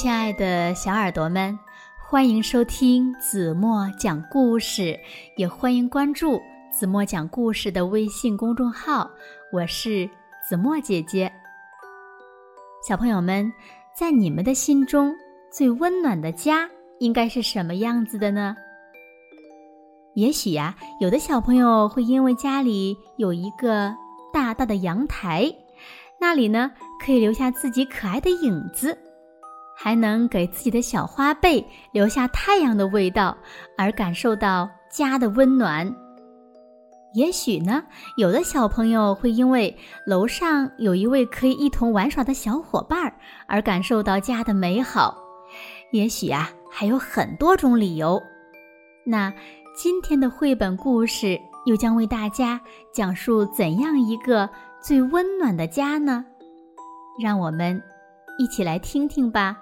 亲爱的小耳朵们，欢迎收听子墨讲故事，也欢迎关注子墨讲故事的微信公众号。我是子墨姐姐。小朋友们，在你们的心中，最温暖的家应该是什么样子的呢？也许呀，有的小朋友会因为家里有一个大大的阳台，那里呢可以留下自己可爱的影子。还能给自己的小花被留下太阳的味道，而感受到家的温暖。也许呢，有的小朋友会因为楼上有一位可以一同玩耍的小伙伴而感受到家的美好。也许啊，还有很多种理由。那今天的绘本故事又将为大家讲述怎样一个最温暖的家呢？让我们一起来听听吧。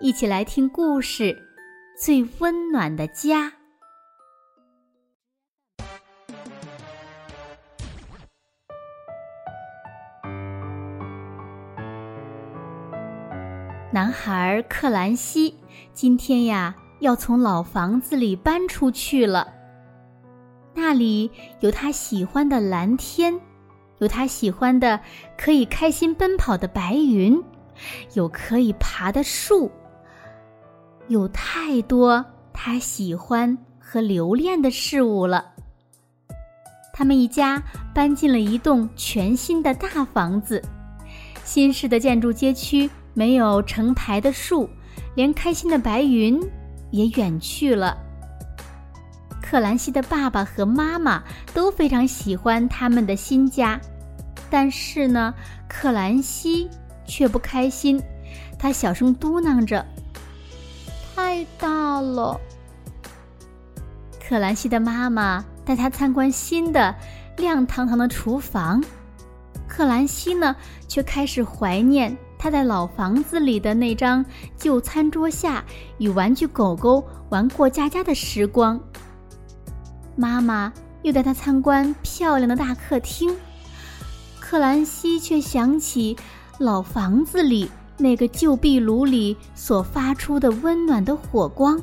一起来听故事，《最温暖的家》。男孩克兰西今天呀，要从老房子里搬出去了。那里有他喜欢的蓝天，有他喜欢的可以开心奔跑的白云，有可以爬的树。有太多他喜欢和留恋的事物了。他们一家搬进了一栋全新的大房子，新式的建筑街区没有成排的树，连开心的白云也远去了。克兰西的爸爸和妈妈都非常喜欢他们的新家，但是呢，克兰西却不开心，他小声嘟囔着。太大了。克兰西的妈妈带他参观新的亮堂堂的厨房，克兰西呢却开始怀念他在老房子里的那张旧餐桌下与玩具狗狗玩过家家的时光。妈妈又带他参观漂亮的大客厅，克兰西却想起老房子里。那个旧壁炉里所发出的温暖的火光。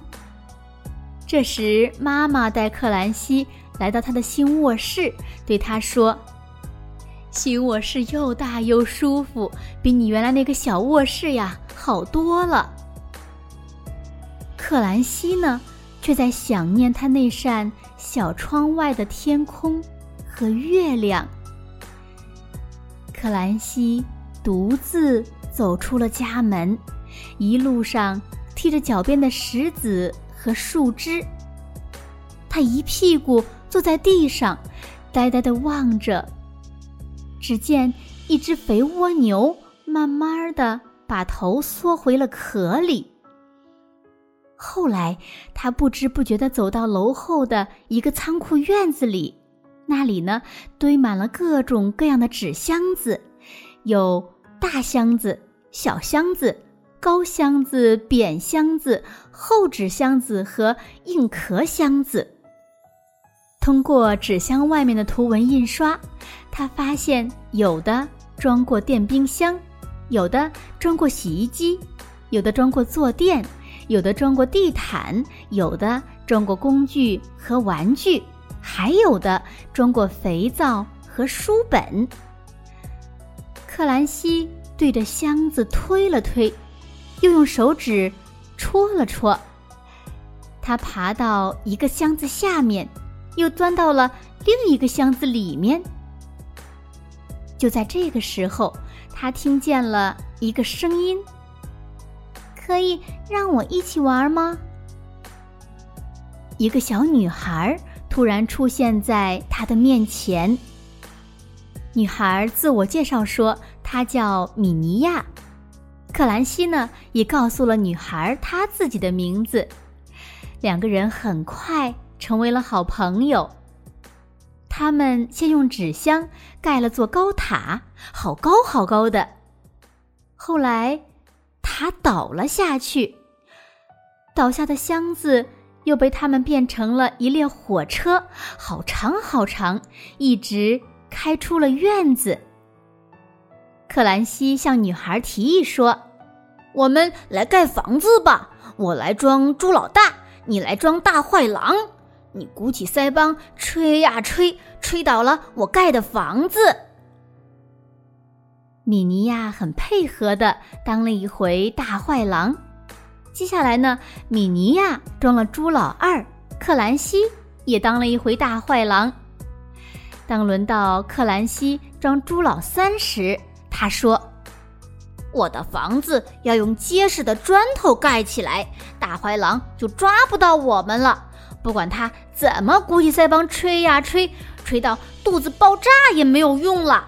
这时，妈妈带克兰西来到他的新卧室，对他说：“新卧室又大又舒服，比你原来那个小卧室呀好多了。”克兰西呢，却在想念他那扇小窗外的天空和月亮。克兰西独自。走出了家门，一路上踢着脚边的石子和树枝。他一屁股坐在地上，呆呆地望着。只见一只肥蜗牛慢慢的把头缩回了壳里。后来，他不知不觉地走到楼后的一个仓库院子里，那里呢堆满了各种各样的纸箱子，有大箱子。小箱子、高箱子、扁箱子、厚纸箱子和硬壳箱子。通过纸箱外面的图文印刷，他发现有的装过电冰箱，有的装过洗衣机，有的装过坐垫，有的装过地毯，有的装过工具和玩具，还有的装过肥皂和书本。克兰西。对着箱子推了推，又用手指戳了戳。他爬到一个箱子下面，又钻到了另一个箱子里面。就在这个时候，他听见了一个声音：“可以让我一起玩吗？”一个小女孩突然出现在他的面前。女孩自我介绍说。她叫米尼亚，克兰西呢也告诉了女孩她自己的名字，两个人很快成为了好朋友。他们先用纸箱盖了座高塔，好高好高的。后来塔倒了下去，倒下的箱子又被他们变成了一列火车，好长好长，一直开出了院子。克兰西向女孩提议说：“我们来盖房子吧。我来装猪老大，你来装大坏狼。你鼓起腮帮，吹呀吹，吹倒了我盖的房子。米妮呀，很配合的当了一回大坏狼。接下来呢，米妮呀装了猪老二，克兰西也当了一回大坏狼。当轮到克兰西装猪老三时，他说：“我的房子要用结实的砖头盖起来，大灰狼就抓不到我们了。不管他怎么鼓起腮帮吹呀吹，吹到肚子爆炸也没有用了。”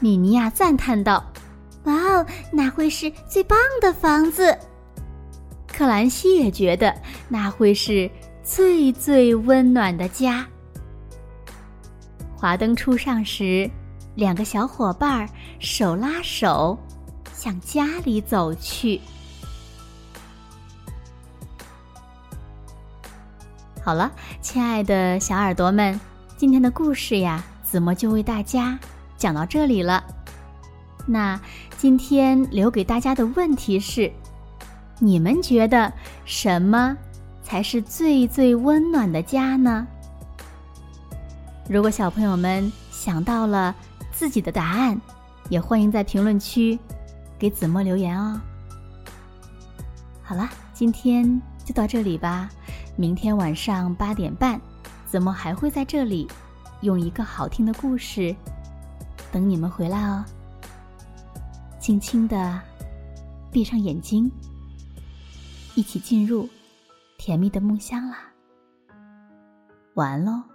米妮亚赞叹道：“哇哦，那会是最棒的房子！”克兰西也觉得那会是最最温暖的家。华灯初上时，两个小伙伴手拉手向家里走去。好了，亲爱的小耳朵们，今天的故事呀，子墨就为大家。讲到这里了，那今天留给大家的问题是：你们觉得什么才是最最温暖的家呢？如果小朋友们想到了自己的答案，也欢迎在评论区给子墨留言哦。好了，今天就到这里吧。明天晚上八点半，子墨还会在这里用一个好听的故事。等你们回来哦，轻轻的闭上眼睛，一起进入甜蜜的梦乡啦。晚安喽。